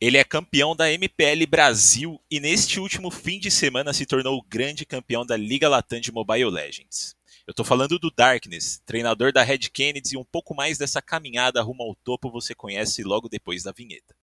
Ele é campeão da MPL Brasil e neste último fim de semana se tornou o grande campeão da Liga Latam de Mobile Legends. Eu tô falando do Darkness, treinador da Red Kennedy e um pouco mais dessa caminhada rumo ao topo você conhece logo depois da vinheta.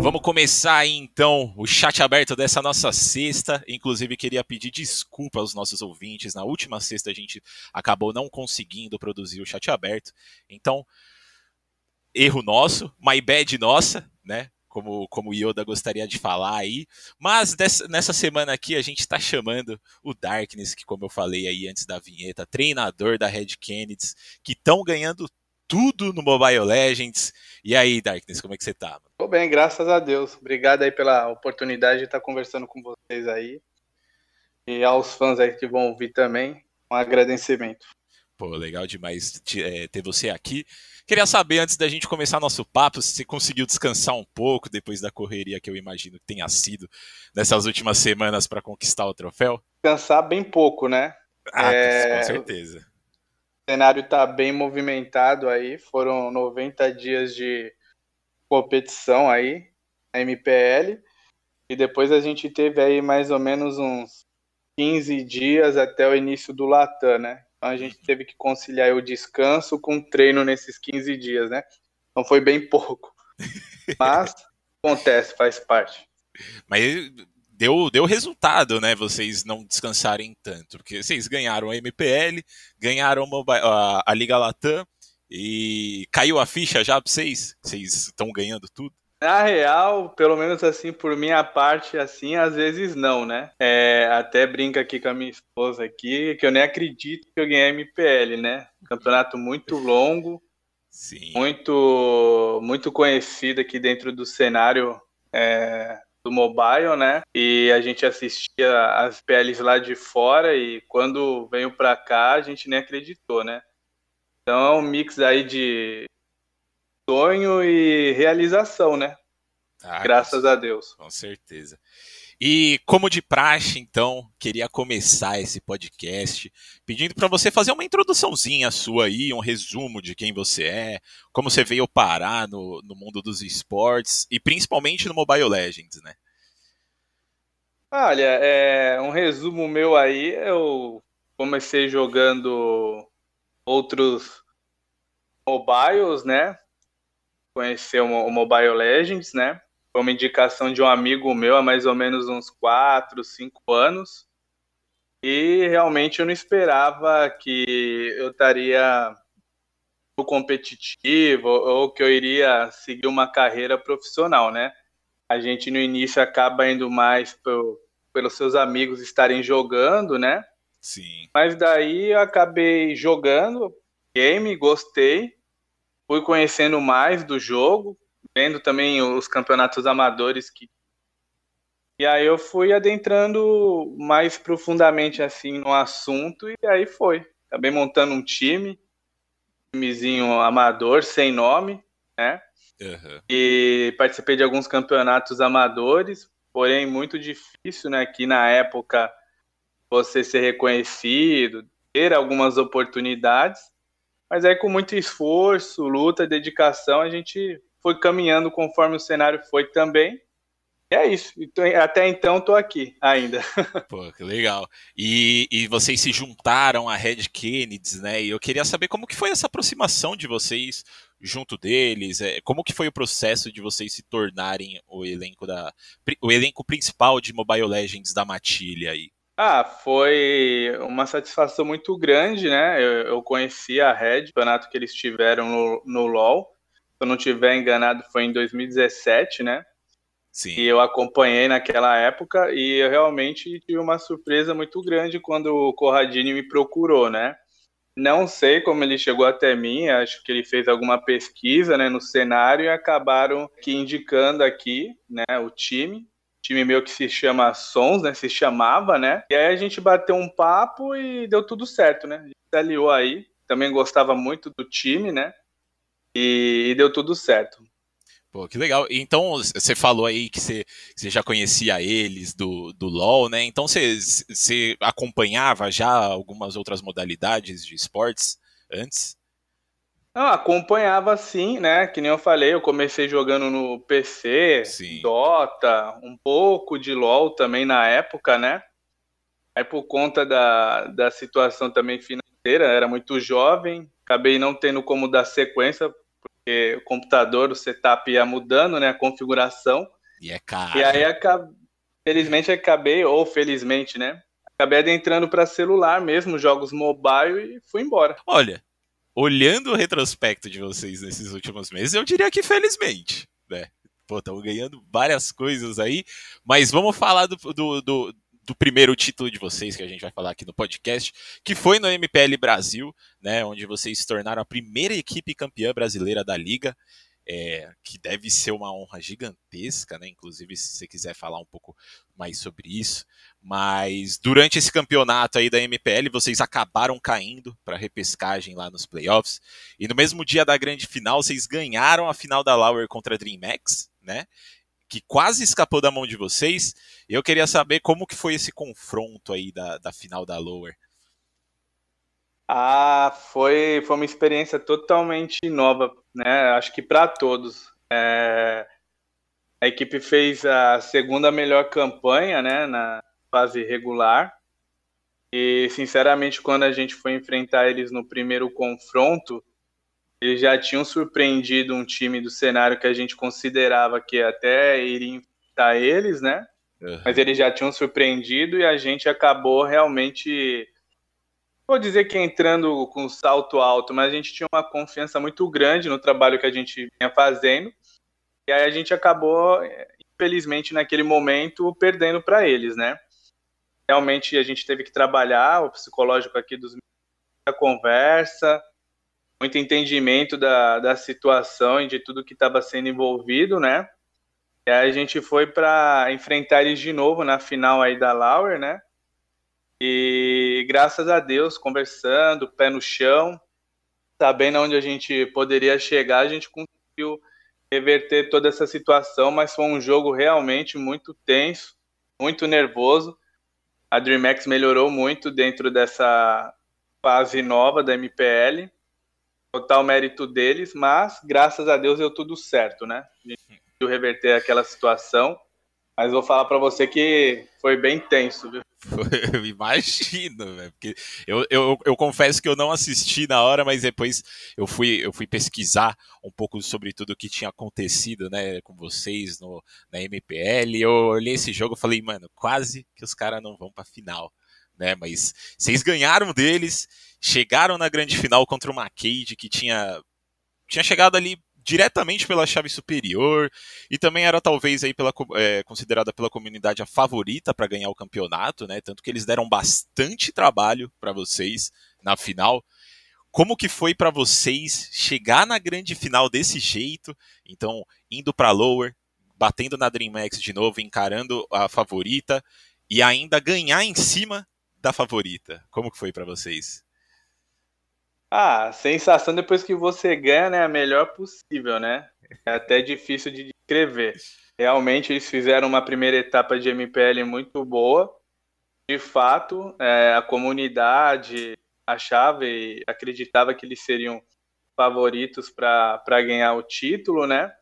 Vamos começar aí então o chat aberto dessa nossa sexta. Inclusive, queria pedir desculpa aos nossos ouvintes. Na última sexta a gente acabou não conseguindo produzir o chat aberto. Então, erro nosso, my bad nossa, né? Como, como Yoda gostaria de falar aí. Mas dessa, nessa semana aqui a gente está chamando o Darkness, que, como eu falei aí antes da vinheta, treinador da Red Kennedy, que estão ganhando tudo no Mobile Legends. E aí, Darkness, como é que você tá? Tô bem, graças a Deus. Obrigado aí pela oportunidade de estar conversando com vocês aí. E aos fãs aí que vão ouvir também, um agradecimento. Pô, legal demais é, ter você aqui. Queria saber, antes da gente começar nosso papo, se você conseguiu descansar um pouco depois da correria que eu imagino que tenha sido nessas últimas semanas para conquistar o troféu? Descansar bem pouco, né? Ah, é... com certeza cenário está bem movimentado aí. Foram 90 dias de competição aí, na MPL. E depois a gente teve aí mais ou menos uns 15 dias até o início do Latam, né? Então a gente teve que conciliar o descanso com o treino nesses 15 dias, né? Então foi bem pouco. Mas acontece, faz parte. Mas deu, deu resultado, né? Vocês não descansarem tanto. Porque vocês ganharam a MPL, ganharam a, a Liga Latam e caiu a ficha já pra vocês? Vocês estão ganhando tudo? Na real, pelo menos assim, por minha parte, assim, às vezes não, né? É, até brinca aqui com a minha esposa aqui, que eu nem acredito que eu ganhei a MPL, né? Campeonato muito longo, Sim. muito muito conhecido aqui dentro do cenário é, do mobile, né? E a gente assistia as PLs lá de fora e quando veio para cá a gente nem acreditou, né? Então é um mix aí de sonho e realização, né? Ah, Graças a Deus. Com certeza. E como de praxe, então, queria começar esse podcast pedindo para você fazer uma introduçãozinha sua aí, um resumo de quem você é, como você veio parar no, no mundo dos esportes e principalmente no Mobile Legends, né? Olha, é, um resumo meu aí, eu comecei jogando outros mobiles, né? Conhecer o Mobile Legends, né? Foi uma indicação de um amigo meu há mais ou menos uns 4, 5 anos. E realmente eu não esperava que eu estaria no competitivo ou que eu iria seguir uma carreira profissional, né? A gente no início acaba indo mais pro, pelos seus amigos estarem jogando, né? Sim. Mas daí eu acabei jogando game, gostei, fui conhecendo mais do jogo, vendo também os campeonatos amadores que e aí eu fui adentrando mais profundamente assim no assunto e aí foi. Acabei montando um time, um timezinho amador, sem nome, né? Uhum. E participei de alguns campeonatos amadores, porém muito difícil, né? Que na época você ser reconhecido, ter algumas oportunidades, mas aí com muito esforço, luta, dedicação, a gente foi caminhando conforme o cenário foi também. E é isso. Até então estou aqui ainda. Pô, que legal. E, e vocês se juntaram à Red Kennedy, né? E eu queria saber como que foi essa aproximação de vocês junto deles, é, como que foi o processo de vocês se tornarem o elenco da o elenco principal de Mobile Legends da Matilha aí? Ah, foi uma satisfação muito grande, né? Eu, eu conheci a Red, o campeonato que eles tiveram no, no LoL eu não tiver enganado, foi em 2017, né? Sim. E eu acompanhei naquela época e eu realmente tive uma surpresa muito grande quando o Corradini me procurou, né? Não sei como ele chegou até mim, acho que ele fez alguma pesquisa né, no cenário e acabaram que indicando aqui né, o time. Time meu que se chama Sons, né? Se chamava, né? E aí a gente bateu um papo e deu tudo certo, né? A gente se aliou aí. Também gostava muito do time, né? E, e deu tudo certo. Pô, que legal. Então, você falou aí que você, você já conhecia eles do, do LoL, né? Então, você, você acompanhava já algumas outras modalidades de esportes antes? Não, acompanhava sim, né? Que nem eu falei, eu comecei jogando no PC, sim. Dota, um pouco de LoL também na época, né? Aí por conta da, da situação também financeira, era muito jovem, acabei não tendo como dar sequência porque o computador, o setup ia mudando, né, a configuração. E é caro. E aí, felizmente, acabei, ou felizmente, né, acabei adentrando para celular mesmo, jogos mobile e fui embora. Olha, olhando o retrospecto de vocês nesses últimos meses, eu diria que felizmente, né? Pô, estamos ganhando várias coisas aí, mas vamos falar do, do, do do primeiro título de vocês, que a gente vai falar aqui no podcast, que foi no MPL Brasil, né, onde vocês se tornaram a primeira equipe campeã brasileira da liga, é, que deve ser uma honra gigantesca, né? Inclusive, se você quiser falar um pouco mais sobre isso. Mas durante esse campeonato aí da MPL, vocês acabaram caindo para repescagem lá nos playoffs. E no mesmo dia da grande final, vocês ganharam a final da Lauer contra a DreamHack, né? Que quase escapou da mão de vocês. Eu queria saber como que foi esse confronto aí da, da final da Lower. Ah, foi, foi uma experiência totalmente nova, né? Acho que para todos. É, a equipe fez a segunda melhor campanha, né, na fase regular. E, sinceramente, quando a gente foi enfrentar eles no primeiro confronto, eles já tinham surpreendido um time do cenário que a gente considerava que até iria enfrentar eles, né? Uhum. Mas eles já tinham surpreendido e a gente acabou realmente, vou dizer que entrando com salto alto, mas a gente tinha uma confiança muito grande no trabalho que a gente vinha fazendo. E aí a gente acabou, infelizmente, naquele momento, perdendo para eles, né? Realmente a gente teve que trabalhar o psicológico aqui dos a conversa, muito entendimento da, da situação e de tudo que estava sendo envolvido, né? E aí a gente foi para enfrentar eles de novo na final aí da Lauer, né? E graças a Deus, conversando, pé no chão, sabendo onde a gente poderia chegar, a gente conseguiu reverter toda essa situação, mas foi um jogo realmente muito tenso, muito nervoso. A DreamHack melhorou muito dentro dessa fase nova da MPL total mérito deles, mas graças a Deus deu tudo certo, né? A gente conseguiu reverter aquela situação. Mas vou falar para você que foi bem tenso, viu? Eu imagino, velho. Porque eu, eu, eu confesso que eu não assisti na hora, mas depois eu fui, eu fui pesquisar um pouco sobre tudo o que tinha acontecido, né, com vocês no, na MPL. Eu olhei esse jogo e falei, mano, quase que os caras não vão pra final, né? Mas vocês ganharam deles chegaram na grande final contra o Macade, que tinha, tinha chegado ali diretamente pela chave superior e também era talvez aí pela, é, considerada pela comunidade a favorita para ganhar o campeonato, né? Tanto que eles deram bastante trabalho para vocês na final. Como que foi para vocês chegar na grande final desse jeito? Então, indo para lower, batendo na DreamHack de novo, encarando a favorita e ainda ganhar em cima da favorita. Como que foi para vocês? Ah, sensação depois que você ganha, né, a melhor possível, né? É até difícil de descrever. Realmente eles fizeram uma primeira etapa de MPL muito boa. De fato, é, a comunidade achava e acreditava que eles seriam favoritos para ganhar o título, né?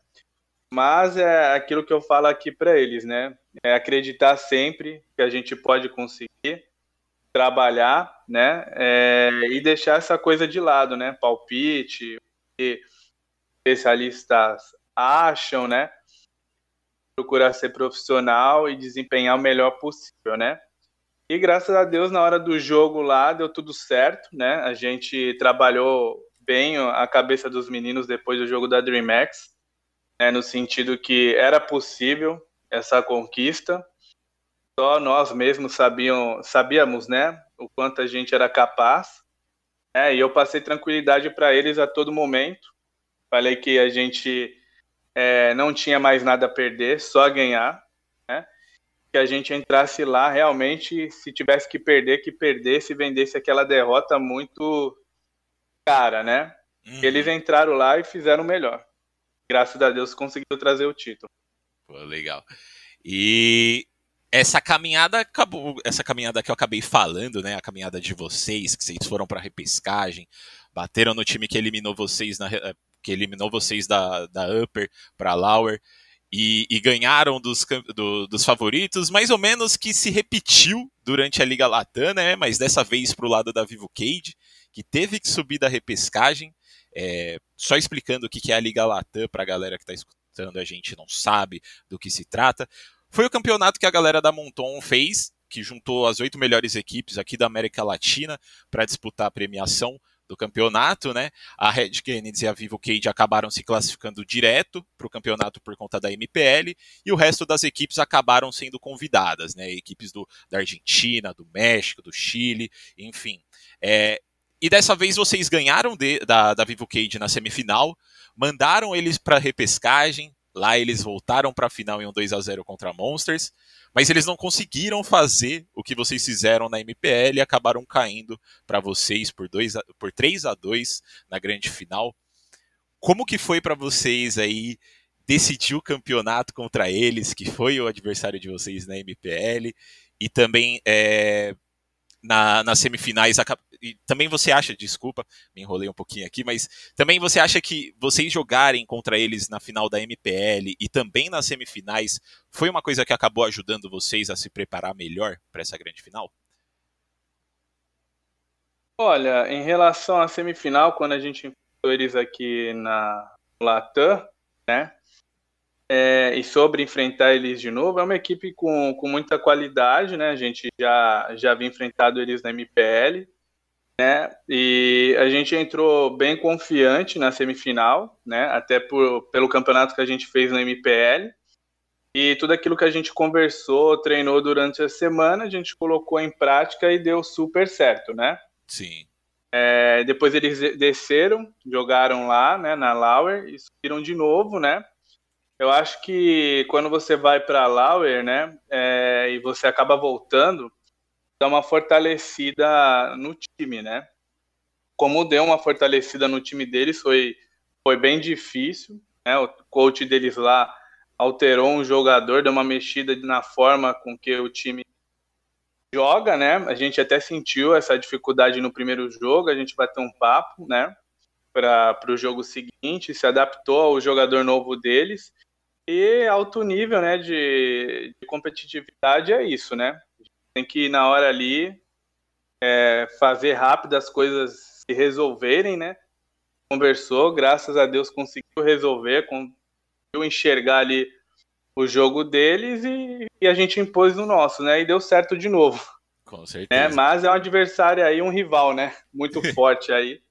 Mas é aquilo que eu falo aqui para eles, né? É acreditar sempre que a gente pode conseguir trabalhar, né, é, e deixar essa coisa de lado, né, palpite, que especialistas acham, né, procurar ser profissional e desempenhar o melhor possível, né. E graças a Deus na hora do jogo lá deu tudo certo, né, a gente trabalhou bem a cabeça dos meninos depois do jogo da DreamHack, né, no sentido que era possível essa conquista, só nós mesmos sabiam, sabíamos, né, o quanto a gente era capaz. Né, e eu passei tranquilidade para eles a todo momento. Falei que a gente é, não tinha mais nada a perder, só ganhar. Né, que a gente entrasse lá realmente, se tivesse que perder, que perdesse e vendesse aquela derrota muito cara, né? Uhum. Eles entraram lá e fizeram o melhor. graças a Deus conseguiu trazer o título. Pô, legal. E essa caminhada acabou, essa caminhada que eu acabei falando, né, a caminhada de vocês, que vocês foram para repescagem, bateram no time que eliminou vocês na que eliminou vocês da, da Upper para Lower e, e, ganharam dos, do, dos favoritos, mais ou menos que se repetiu durante a Liga Latam, né? Mas dessa vez para o lado da Vivo Cage, que teve que subir da repescagem. É, só explicando o que é a Liga Latam para a galera que está escutando, a gente não sabe do que se trata. Foi o campeonato que a galera da Monton fez, que juntou as oito melhores equipes aqui da América Latina para disputar a premiação do campeonato, né? A Red Kennedy e a Vivo Cage acabaram se classificando direto para o campeonato por conta da MPL e o resto das equipes acabaram sendo convidadas, né? Equipes do, da Argentina, do México, do Chile, enfim. É, e dessa vez vocês ganharam de, da, da Vivo Cage na semifinal, mandaram eles para repescagem, lá eles voltaram para a final em um 2 a 0 contra Monsters mas eles não conseguiram fazer o que vocês fizeram na MPL e acabaram caindo para vocês por, dois a, por 3 a 2 na grande final. Como que foi para vocês aí decidir o campeonato contra eles, que foi o adversário de vocês na MPL, e também é, na, nas semifinais. E também você acha, desculpa, me enrolei um pouquinho aqui, mas também você acha que vocês jogarem contra eles na final da MPL e também nas semifinais foi uma coisa que acabou ajudando vocês a se preparar melhor para essa grande final? Olha, em relação à semifinal, quando a gente enfrentou eles aqui na Latam, né? É, e sobre enfrentar eles de novo, é uma equipe com, com muita qualidade, né? A gente já, já havia enfrentado eles na MPL, né? E a gente entrou bem confiante na semifinal, né? Até por, pelo campeonato que a gente fez na MPL. E tudo aquilo que a gente conversou, treinou durante a semana, a gente colocou em prática e deu super certo, né? Sim. É, depois eles desceram, jogaram lá, né, na Lauer e subiram de novo, né? Eu acho que quando você vai para Lauer, né, é, e você acaba voltando, dá uma fortalecida no time, né? Como deu uma fortalecida no time deles, foi, foi bem difícil, né? O coach deles lá alterou um jogador, deu uma mexida na forma com que o time joga, né? A gente até sentiu essa dificuldade no primeiro jogo, a gente bateu um papo, né? Para o jogo seguinte, se adaptou ao jogador novo deles e alto nível né, de, de competitividade é isso, né? Tem que na hora ali é, fazer rápido as coisas se resolverem, né? Conversou, graças a Deus conseguiu resolver, conseguiu enxergar ali o jogo deles e, e a gente impôs no nosso, né? E deu certo de novo. Com certeza. Né? Mas é um adversário aí, um rival, né? Muito forte aí.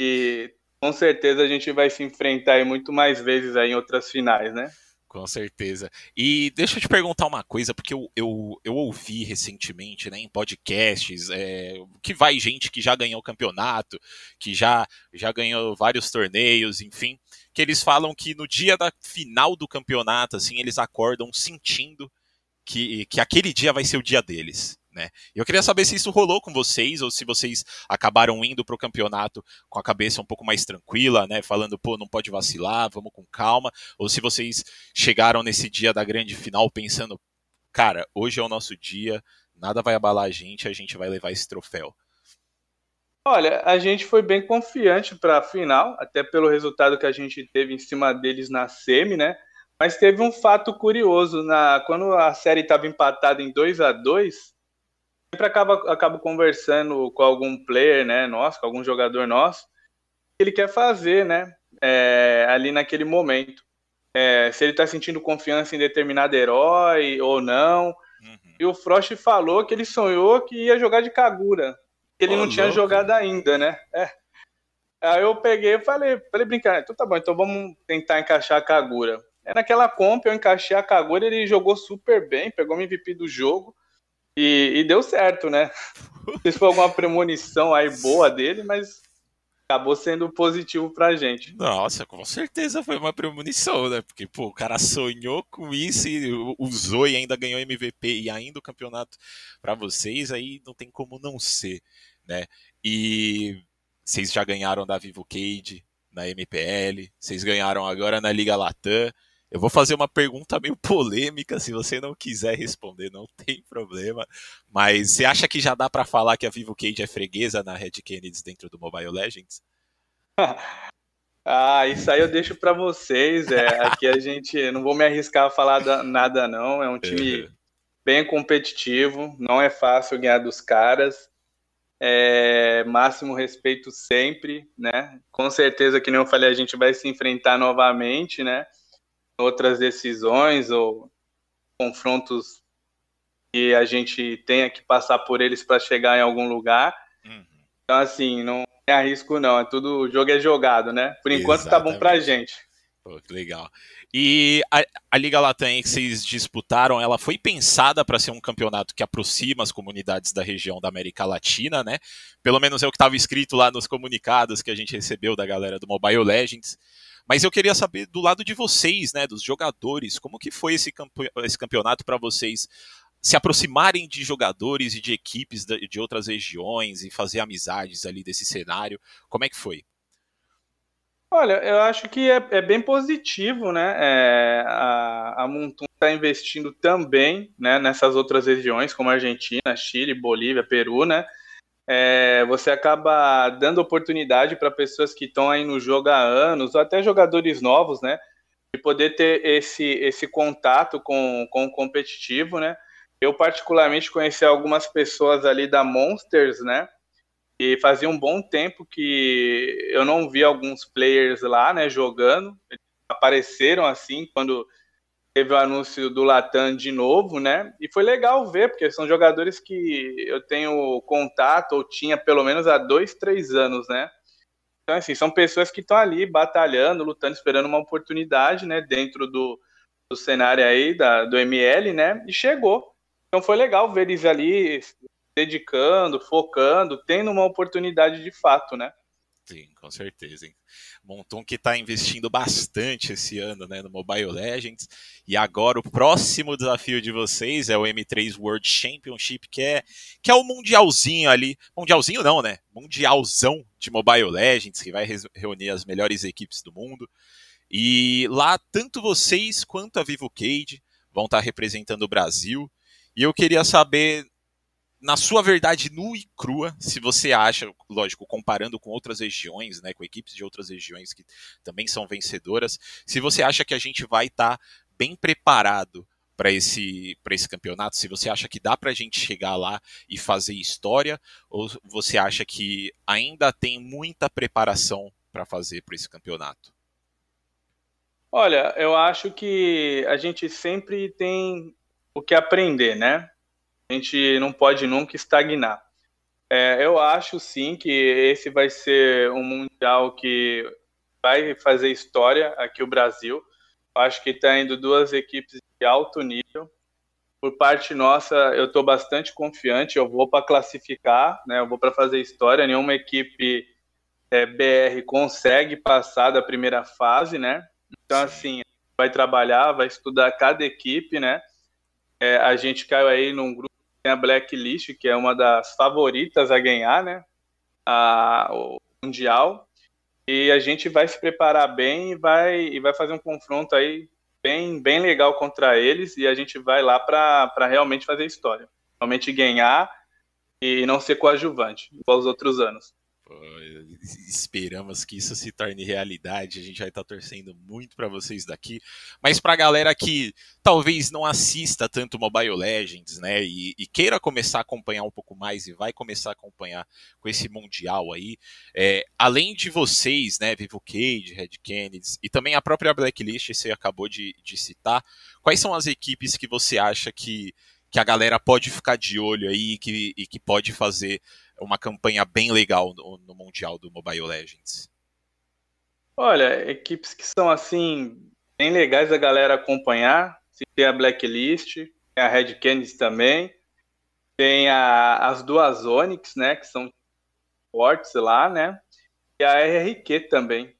E com certeza a gente vai se enfrentar aí muito mais vezes aí em outras finais, né? Com certeza. E deixa eu te perguntar uma coisa, porque eu, eu, eu ouvi recentemente né, em podcasts é, que vai gente que já ganhou o campeonato, que já, já ganhou vários torneios, enfim, que eles falam que no dia da final do campeonato, assim, eles acordam sentindo que, que aquele dia vai ser o dia deles. Né? Eu queria saber se isso rolou com vocês ou se vocês acabaram indo para o campeonato com a cabeça um pouco mais tranquila, né? Falando, pô, não pode vacilar, vamos com calma, ou se vocês chegaram nesse dia da grande final pensando, cara, hoje é o nosso dia, nada vai abalar a gente, a gente vai levar esse troféu. Olha, a gente foi bem confiante para a final, até pelo resultado que a gente teve em cima deles na semi, né? Mas teve um fato curioso na quando a série estava empatada em 2 a 2 sempre acaba, acabo conversando com algum player, né, nosso, com algum jogador nosso, que ele quer fazer, né, é, ali naquele momento. É, se ele está sentindo confiança em determinado herói ou não. Uhum. E o Frost falou que ele sonhou que ia jogar de Kagura. Que ele oh, não tinha louco. jogado ainda, né? É. Aí eu peguei e falei, falei brincar, então tá bom, então vamos tentar encaixar a Kagura. É naquela comp, eu encaixei a Kagura, ele jogou super bem, pegou o MVP do jogo. E, e deu certo, né? Não sei se foi alguma premonição aí boa dele, mas acabou sendo positivo pra gente. Nossa, com certeza foi uma premonição, né? Porque, pô, o cara sonhou com isso e usou e ainda ganhou MVP e ainda o campeonato para vocês, aí não tem como não ser, né? E vocês já ganharam da Vivo Cage na MPL, vocês ganharam agora na Liga Latam. Eu vou fazer uma pergunta meio polêmica, se você não quiser responder, não tem problema. Mas você acha que já dá para falar que a Vivo Cage é freguesa na Red Kennedy dentro do Mobile Legends? ah, isso aí eu deixo para vocês. É, aqui a gente não vou me arriscar a falar da, nada não. É um time uhum. bem competitivo, não é fácil ganhar dos caras. É, máximo respeito sempre, né? Com certeza, que nem eu falei, a gente vai se enfrentar novamente, né? Outras decisões ou confrontos que a gente tenha que passar por eles para chegar em algum lugar. Uhum. Então, assim, não é arrisco, não. É tudo, o jogo é jogado, né? Por enquanto Exatamente. tá bom pra gente. Pô, que legal. E a, a, Liga Latam que vocês disputaram, ela foi pensada para ser um campeonato que aproxima as comunidades da região da América Latina, né? Pelo menos é o que estava escrito lá nos comunicados que a gente recebeu da galera do Mobile Legends. Mas eu queria saber do lado de vocês, né, dos jogadores, como que foi esse, campe esse campeonato para vocês se aproximarem de jogadores e de equipes de outras regiões e fazer amizades ali desse cenário? Como é que foi? Olha, eu acho que é, é bem positivo, né? É, a, a Montum está investindo também né, nessas outras regiões, como Argentina, Chile, Bolívia, Peru, né? É, você acaba dando oportunidade para pessoas que estão aí no jogo há anos, ou até jogadores novos, né? De poder ter esse, esse contato com, com o competitivo, né? Eu, particularmente, conheci algumas pessoas ali da Monsters, né? E fazia um bom tempo que eu não vi alguns players lá, né, jogando. Apareceram assim quando teve o anúncio do Latam de novo, né? E foi legal ver, porque são jogadores que eu tenho contato, ou tinha pelo menos há dois, três anos, né? Então, assim, são pessoas que estão ali batalhando, lutando, esperando uma oportunidade, né? Dentro do, do cenário aí da, do ML, né? E chegou. Então foi legal ver eles ali dedicando, focando, tendo uma oportunidade de fato, né? Sim, com certeza. Hein? Monton que está investindo bastante esse ano né, no Mobile Legends. E agora o próximo desafio de vocês é o M3 World Championship, que é, que é o mundialzinho ali. Mundialzinho não, né? Mundialzão de Mobile Legends, que vai reunir as melhores equipes do mundo. E lá, tanto vocês quanto a Vivo Cage vão estar tá representando o Brasil. E eu queria saber na sua verdade nua e crua, se você acha, lógico, comparando com outras regiões, né, com equipes de outras regiões que também são vencedoras, se você acha que a gente vai estar tá bem preparado para esse, esse campeonato, se você acha que dá para a gente chegar lá e fazer história, ou você acha que ainda tem muita preparação para fazer para esse campeonato? Olha, eu acho que a gente sempre tem o que aprender, né? A gente não pode nunca estagnar. É, eu acho sim que esse vai ser um mundial que vai fazer história aqui o Brasil. Acho que está indo duas equipes de alto nível. Por parte nossa, eu estou bastante confiante. Eu vou para classificar, né? Eu vou para fazer história. Nenhuma equipe é, BR consegue passar da primeira fase, né? Então assim, vai trabalhar, vai estudar cada equipe, né? É, a gente caiu aí num grupo tem a Blacklist, que é uma das favoritas a ganhar, né? A, o Mundial. E a gente vai se preparar bem e vai, e vai fazer um confronto aí bem, bem legal contra eles. E a gente vai lá para realmente fazer história. Realmente ganhar e não ser coadjuvante, igual os outros anos esperamos que isso se torne realidade. A gente vai estar torcendo muito para vocês daqui. Mas para a galera que talvez não assista tanto Mobile Legends, né, e, e, queira começar a acompanhar um pouco mais e vai começar a acompanhar com esse mundial aí, é, além de vocês, né, Vivo Cage, Red Kennedy e também a própria Blacklist, você acabou de, de citar, quais são as equipes que você acha que que a galera pode ficar de olho aí que, e que pode fazer uma campanha bem legal no, no Mundial do Mobile Legends? Olha, equipes que são assim, bem legais da galera acompanhar. Tem a Blacklist, tem a Red Kennedy também, tem a, as duas Onyx, né, que são fortes lá, né, e a RRQ também.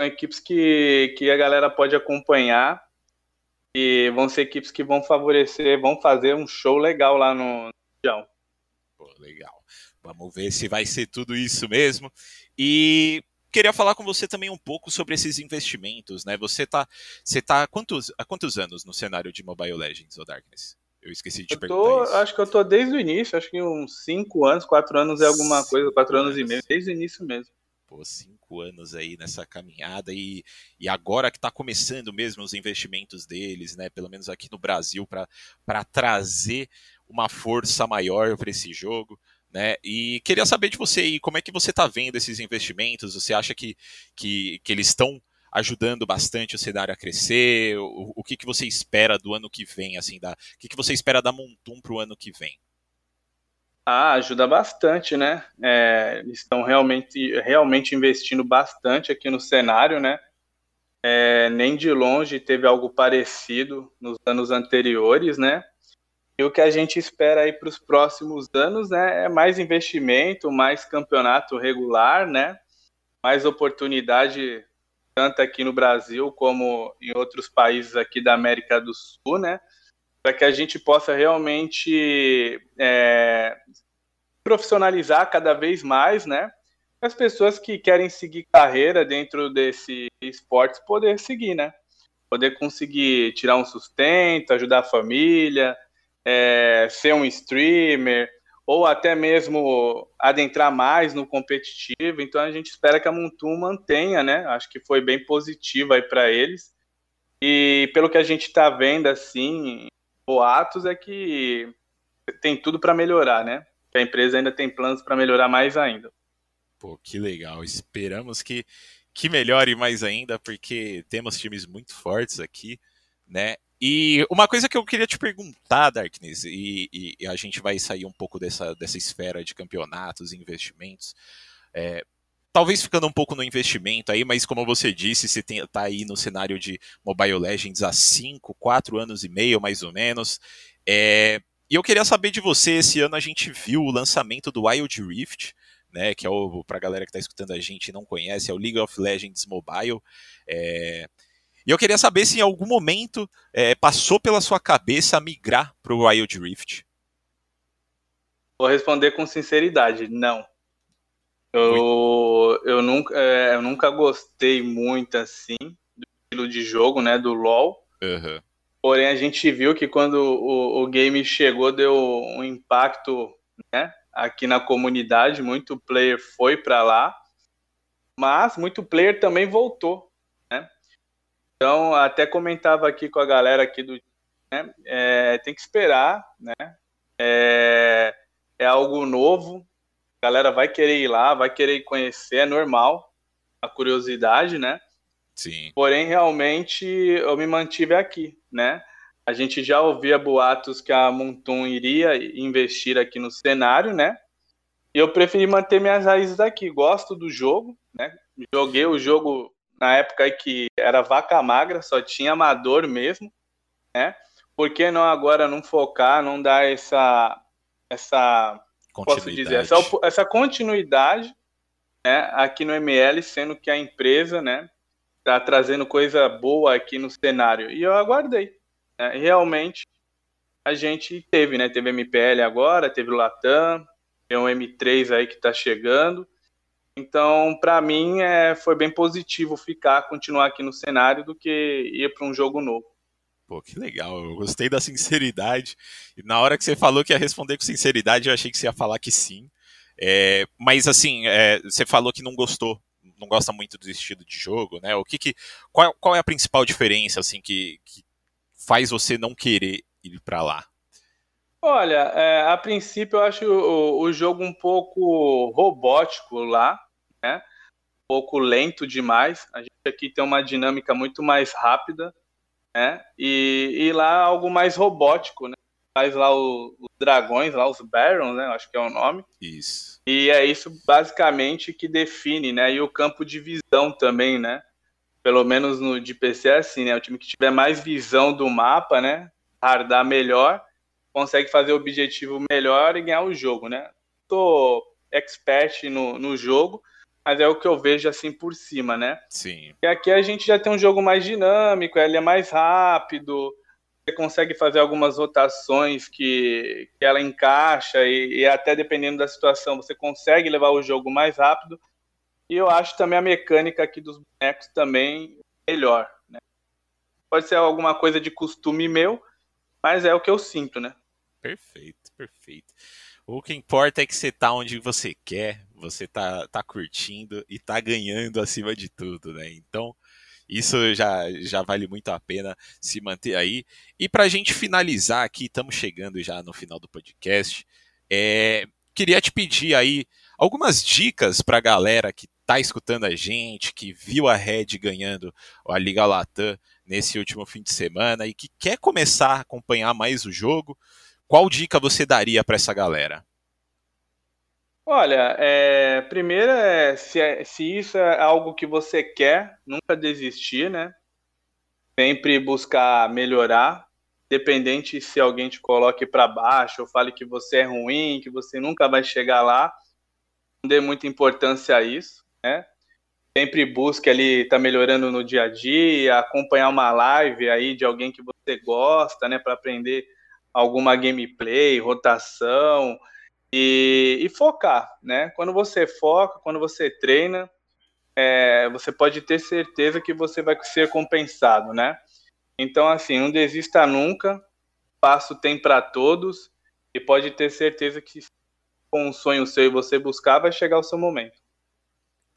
São equipes que, que a galera pode acompanhar e vão ser equipes que vão favorecer, vão fazer um show legal lá no Mundial. Pô, legal. Vamos ver se vai ser tudo isso mesmo. E queria falar com você também um pouco sobre esses investimentos, né? Você tá, você tá há quantos, há quantos anos no cenário de Mobile Legends ou Darkness? Eu esqueci de te eu perguntar tô, isso. Acho que eu tô desde o início, acho que uns 5 anos, 4 anos é alguma cinco coisa, 4 anos. anos e meio, desde o início mesmo. Pô, cinco anos aí nessa caminhada e, e agora que está começando mesmo os investimentos deles, né? Pelo menos aqui no Brasil, para trazer uma força maior para esse jogo. Né? E queria saber de você aí, como é que você está vendo esses investimentos? Você acha que, que, que eles estão ajudando bastante o cenário a crescer? O, o que, que você espera do ano que vem? Assim, da, o que, que você espera da Montum para o ano que vem? Ah, ajuda bastante, né? É, eles estão realmente, realmente investindo bastante aqui no cenário, né? É, nem de longe teve algo parecido nos anos anteriores, né? E o que a gente espera aí para os próximos anos, né, é mais investimento, mais campeonato regular, né? Mais oportunidade tanto aqui no Brasil como em outros países aqui da América do Sul, né? para que a gente possa realmente é, profissionalizar cada vez mais, né? As pessoas que querem seguir carreira dentro desse esportes poder seguir, né? Poder conseguir tirar um sustento, ajudar a família, é, ser um streamer, ou até mesmo adentrar mais no competitivo. Então a gente espera que a Montum mantenha, né? Acho que foi bem positiva aí para eles. E pelo que a gente está vendo assim, boatos é que tem tudo para melhorar, né? Que a empresa ainda tem planos para melhorar mais ainda. Pô, que legal. Esperamos que, que melhore mais ainda, porque temos times muito fortes aqui, né? E uma coisa que eu queria te perguntar, Darkness, e, e, e a gente vai sair um pouco dessa, dessa esfera de campeonatos e investimentos. É, talvez ficando um pouco no investimento aí, mas como você disse, você está aí no cenário de Mobile Legends há 5, 4 anos e meio, mais ou menos. É, e eu queria saber de você, esse ano a gente viu o lançamento do Wild Rift, né, que é o, pra galera que está escutando a gente e não conhece, é o League of Legends Mobile. É, e eu queria saber se em algum momento é, passou pela sua cabeça migrar para o Wild Rift. Vou responder com sinceridade, não. Eu, eu, nunca, é, eu nunca gostei muito assim do estilo de jogo, né, do LoL. Uhum. Porém, a gente viu que quando o, o game chegou, deu um impacto né, aqui na comunidade. Muito player foi para lá, mas muito player também voltou. Então, até comentava aqui com a galera aqui do. Né, é, tem que esperar, né? É, é algo novo, a galera vai querer ir lá, vai querer conhecer, é normal a curiosidade, né? Sim. Porém, realmente, eu me mantive aqui, né? A gente já ouvia boatos que a Montum iria investir aqui no cenário, né? E eu preferi manter minhas raízes aqui. Gosto do jogo, né? Joguei o jogo na época que era vaca magra, só tinha amador mesmo, né? Por que não agora não focar, não dar essa essa posso dizer, essa, essa continuidade né, aqui no ML, sendo que a empresa né, está trazendo coisa boa aqui no cenário. E eu aguardei. Né, realmente a gente teve, né? Teve MPL agora, teve o Latam, tem um M3 aí que está chegando. Então, para mim, é, foi bem positivo ficar, continuar aqui no cenário do que ir para um jogo novo. Pô, que legal, eu gostei da sinceridade. E na hora que você falou que ia responder com sinceridade, eu achei que você ia falar que sim. É, mas assim, é, você falou que não gostou, não gosta muito do estilo de jogo, né? O que, que qual, qual é a principal diferença assim que, que faz você não querer ir para lá? Olha, é, a princípio eu acho o, o, jogo um pouco robótico lá, pouco lento demais. A gente aqui tem uma dinâmica muito mais rápida né? E, e lá algo mais robótico, né? Faz lá o, os dragões, lá os Barons, né? Acho que é o nome. Isso. E é isso basicamente que define, né? E o campo de visão também, né? Pelo menos no de PC é assim, né? O time que tiver mais visão do mapa, né? Hardar melhor, consegue fazer o objetivo melhor e ganhar o jogo, né? Tô expert no, no jogo, mas é o que eu vejo assim por cima, né? Sim. E aqui a gente já tem um jogo mais dinâmico, ele é mais rápido, você consegue fazer algumas rotações que, que ela encaixa e, e, até dependendo da situação você consegue levar o jogo mais rápido. E eu acho também a mecânica aqui dos bonecos também melhor. Né? Pode ser alguma coisa de costume meu, mas é o que eu sinto, né? Perfeito, perfeito. O que importa é que você tá onde você quer, você tá, tá curtindo e tá ganhando acima de tudo, né? Então, isso já, já vale muito a pena se manter aí. E para a gente finalizar aqui, estamos chegando já no final do podcast. É, queria te pedir aí algumas dicas para a galera que está escutando a gente, que viu a Red ganhando a Liga Latam nesse último fim de semana e que quer começar a acompanhar mais o jogo. Qual dica você daria para essa galera? Olha, é, primeiro é se, é, se isso é algo que você quer, nunca desistir, né? Sempre buscar melhorar, independente se alguém te coloque para baixo ou fale que você é ruim, que você nunca vai chegar lá, não dê muita importância a isso, né? Sempre busque ali estar tá melhorando no dia a dia, acompanhar uma live aí de alguém que você gosta, né, para aprender alguma gameplay, rotação, e, e, focar, né? Quando você foca, quando você treina, é, você pode ter certeza que você vai ser compensado, né? Então, assim, não desista nunca, passo tem para todos e pode ter certeza que com um sonho seu e você buscar, vai chegar o seu momento.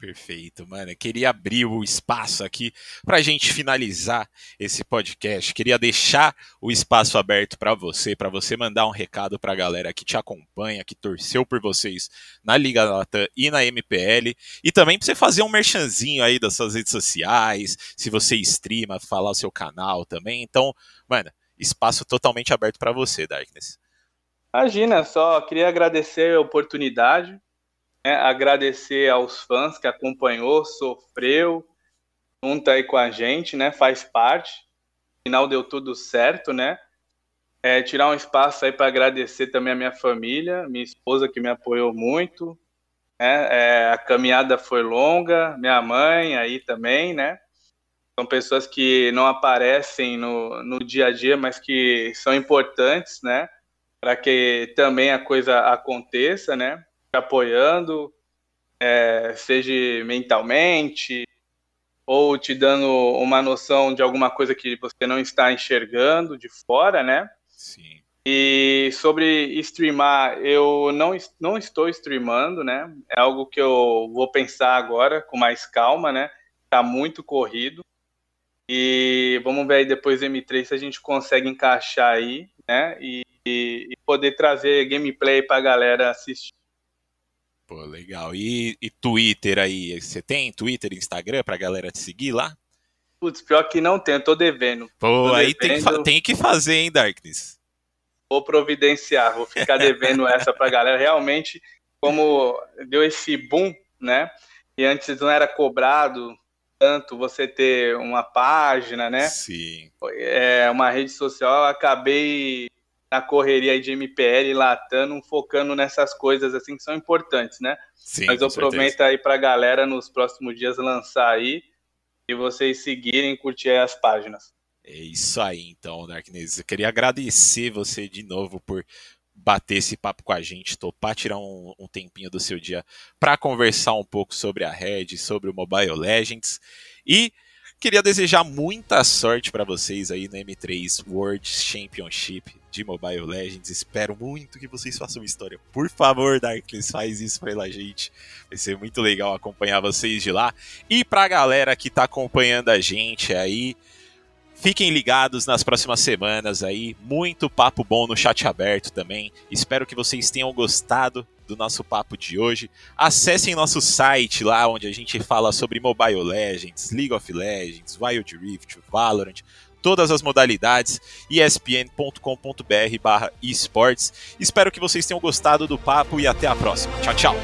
Perfeito, mano. Eu queria abrir o espaço aqui para a gente finalizar esse podcast. Queria deixar o espaço aberto para você, para você mandar um recado para a galera que te acompanha, que torceu por vocês na Liga Latam e na MPL, e também para você fazer um merchanzinho aí das suas redes sociais, se você streama, falar o seu canal também. Então, mano, espaço totalmente aberto para você, Darkness. Imagina, só queria agradecer a oportunidade né, agradecer aos fãs que acompanhou, sofreu, junto aí com a gente, né? Faz parte. No final deu tudo certo, né? É, tirar um espaço aí para agradecer também a minha família, minha esposa que me apoiou muito. Né? É, a caminhada foi longa, minha mãe aí também, né? São pessoas que não aparecem no, no dia a dia, mas que são importantes, né? Para que também a coisa aconteça, né? Apoiando, é, seja mentalmente, ou te dando uma noção de alguma coisa que você não está enxergando de fora, né? Sim. E sobre streamar, eu não, não estou streamando, né? É algo que eu vou pensar agora com mais calma, né? Tá muito corrido. E vamos ver aí depois do M3 se a gente consegue encaixar aí, né? E, e, e poder trazer gameplay para a galera assistir. Pô, legal. E, e Twitter aí? Você tem Twitter e Instagram pra galera te seguir lá? Putz, pior que não tem, eu tô devendo. Pô, tô aí devendo. Tem, que tem que fazer, hein, Darkness? Vou providenciar, vou ficar devendo essa pra galera. Realmente, como deu esse boom, né? E antes não era cobrado tanto você ter uma página, né? Sim. É, uma rede social, acabei na correria de MPL, latando, focando nessas coisas assim que são importantes, né? Sim, Mas eu prometo aí pra galera nos próximos dias lançar aí e vocês seguirem e curtir as páginas. É isso aí, então, Darkness. Eu queria agradecer você de novo por bater esse papo com a gente, topar tirar um, um tempinho do seu dia para conversar um pouco sobre a Red, sobre o Mobile Legends e Queria desejar muita sorte para vocês aí no M3 World Championship de Mobile Legends. Espero muito que vocês façam história. Por favor, Darkness, faz isso pela gente. Vai ser muito legal acompanhar vocês de lá. E pra galera que tá acompanhando a gente aí, Fiquem ligados nas próximas semanas aí, muito papo bom no chat aberto também. Espero que vocês tenham gostado do nosso papo de hoje. Acessem nosso site lá onde a gente fala sobre Mobile Legends, League of Legends, Wild Rift, Valorant, todas as modalidades, espn.com.br esportes. Espero que vocês tenham gostado do papo e até a próxima. Tchau, tchau!